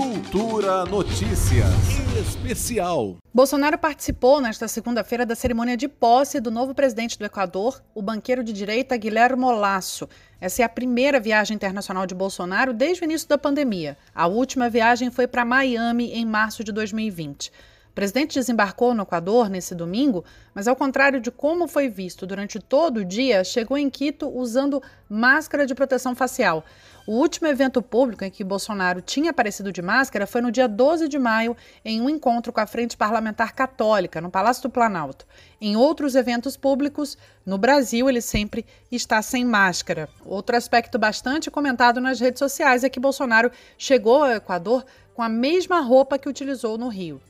Cultura Notícias Especial. Bolsonaro participou nesta segunda-feira da cerimônia de posse do novo presidente do Equador, o banqueiro de direita Guilherme Lasso. Essa é a primeira viagem internacional de Bolsonaro desde o início da pandemia. A última viagem foi para Miami em março de 2020. O presidente desembarcou no Equador nesse domingo, mas ao contrário de como foi visto durante todo o dia, chegou em Quito usando máscara de proteção facial. O último evento público em que Bolsonaro tinha aparecido de máscara foi no dia 12 de maio, em um encontro com a Frente Parlamentar Católica, no Palácio do Planalto. Em outros eventos públicos, no Brasil, ele sempre está sem máscara. Outro aspecto bastante comentado nas redes sociais é que Bolsonaro chegou ao Equador com a mesma roupa que utilizou no Rio.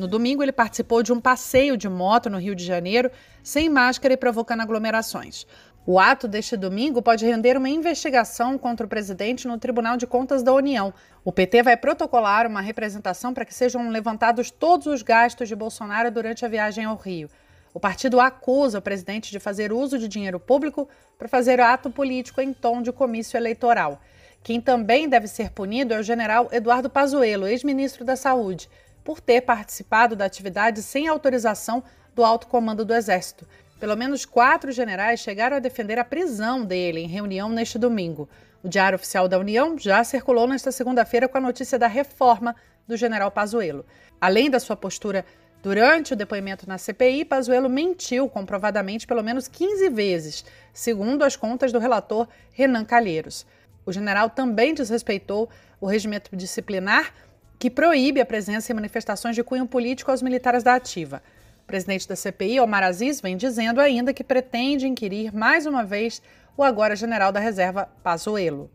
No domingo, ele participou de um passeio de moto no Rio de Janeiro, sem máscara e provocando aglomerações. O ato deste domingo pode render uma investigação contra o presidente no Tribunal de Contas da União. O PT vai protocolar uma representação para que sejam levantados todos os gastos de Bolsonaro durante a viagem ao Rio. O partido acusa o presidente de fazer uso de dinheiro público para fazer ato político em tom de comício eleitoral. Quem também deve ser punido é o general Eduardo Pazuello, ex-ministro da Saúde por ter participado da atividade sem autorização do alto comando do Exército. Pelo menos quatro generais chegaram a defender a prisão dele em reunião neste domingo. O Diário Oficial da União já circulou nesta segunda-feira com a notícia da reforma do general Pazuello. Além da sua postura durante o depoimento na CPI, Pazuello mentiu comprovadamente pelo menos 15 vezes, segundo as contas do relator Renan Calheiros. O general também desrespeitou o regimento disciplinar que proíbe a presença em manifestações de cunho político aos militares da ativa. O presidente da CPI, Omar Aziz, vem dizendo ainda que pretende inquirir mais uma vez o agora general da reserva Pazuello.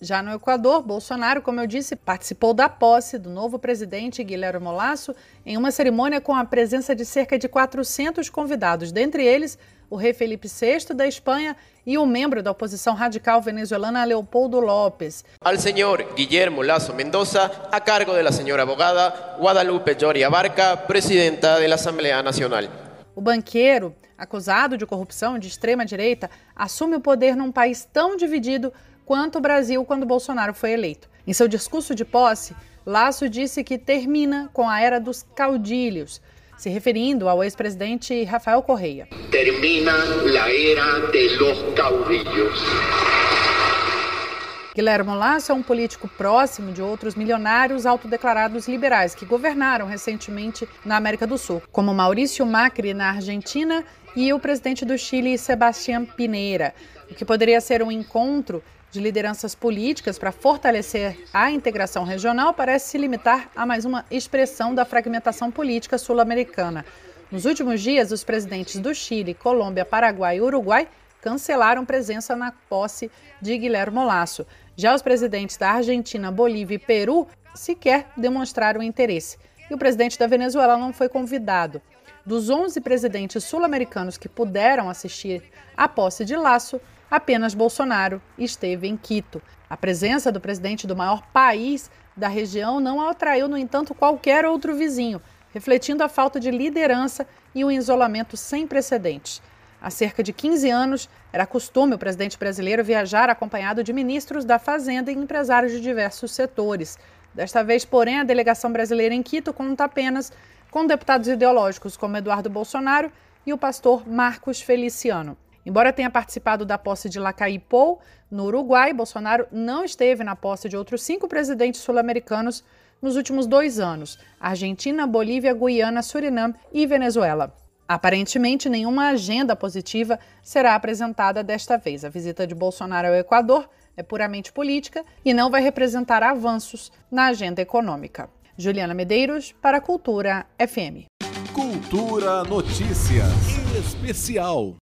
Já no Equador, Bolsonaro, como eu disse, participou da posse do novo presidente Guilherme Lasso em uma cerimônia com a presença de cerca de 400 convidados, dentre eles o rei Felipe VI da Espanha e o membro da oposição radical venezuelana Leopoldo López. Al senhor Guillermo Lasso Mendoza, a cargo da senhora abogada Guadalupe Joria Barca, presidenta da Assembleia Nacional. O banqueiro, acusado de corrupção de extrema direita, assume o poder num país tão dividido quanto o Brasil quando Bolsonaro foi eleito. Em seu discurso de posse, Lasso disse que termina com a era dos caudilhos, se referindo ao ex-presidente Rafael Correia. Termina a era de los caudillos. Guilherme Lasso é um político próximo de outros milionários autodeclarados liberais que governaram recentemente na América do Sul, como Maurício Macri na Argentina e o presidente do Chile, Sebastián Pineira, o que poderia ser um encontro de lideranças políticas para fortalecer a integração regional parece se limitar a mais uma expressão da fragmentação política sul-americana. Nos últimos dias, os presidentes do Chile, Colômbia, Paraguai e Uruguai cancelaram presença na posse de Guilherme Lasso. Já os presidentes da Argentina, Bolívia e Peru sequer demonstraram interesse. E o presidente da Venezuela não foi convidado. Dos 11 presidentes sul-americanos que puderam assistir à posse de Lasso, apenas Bolsonaro esteve em Quito. A presença do presidente do maior país da região não atraiu, no entanto, qualquer outro vizinho, refletindo a falta de liderança e um isolamento sem precedentes. Há cerca de 15 anos, era costume o presidente brasileiro viajar acompanhado de ministros da Fazenda e empresários de diversos setores. Desta vez, porém, a delegação brasileira em Quito conta apenas com deputados ideológicos como Eduardo Bolsonaro e o pastor Marcos Feliciano. Embora tenha participado da posse de Lacaipou, no Uruguai, Bolsonaro não esteve na posse de outros cinco presidentes sul-americanos nos últimos dois anos: Argentina, Bolívia, Guiana, Suriname e Venezuela. Aparentemente, nenhuma agenda positiva será apresentada desta vez. A visita de Bolsonaro ao Equador é puramente política e não vai representar avanços na agenda econômica. Juliana Medeiros, para a Cultura FM. Cultura Notícias Especial.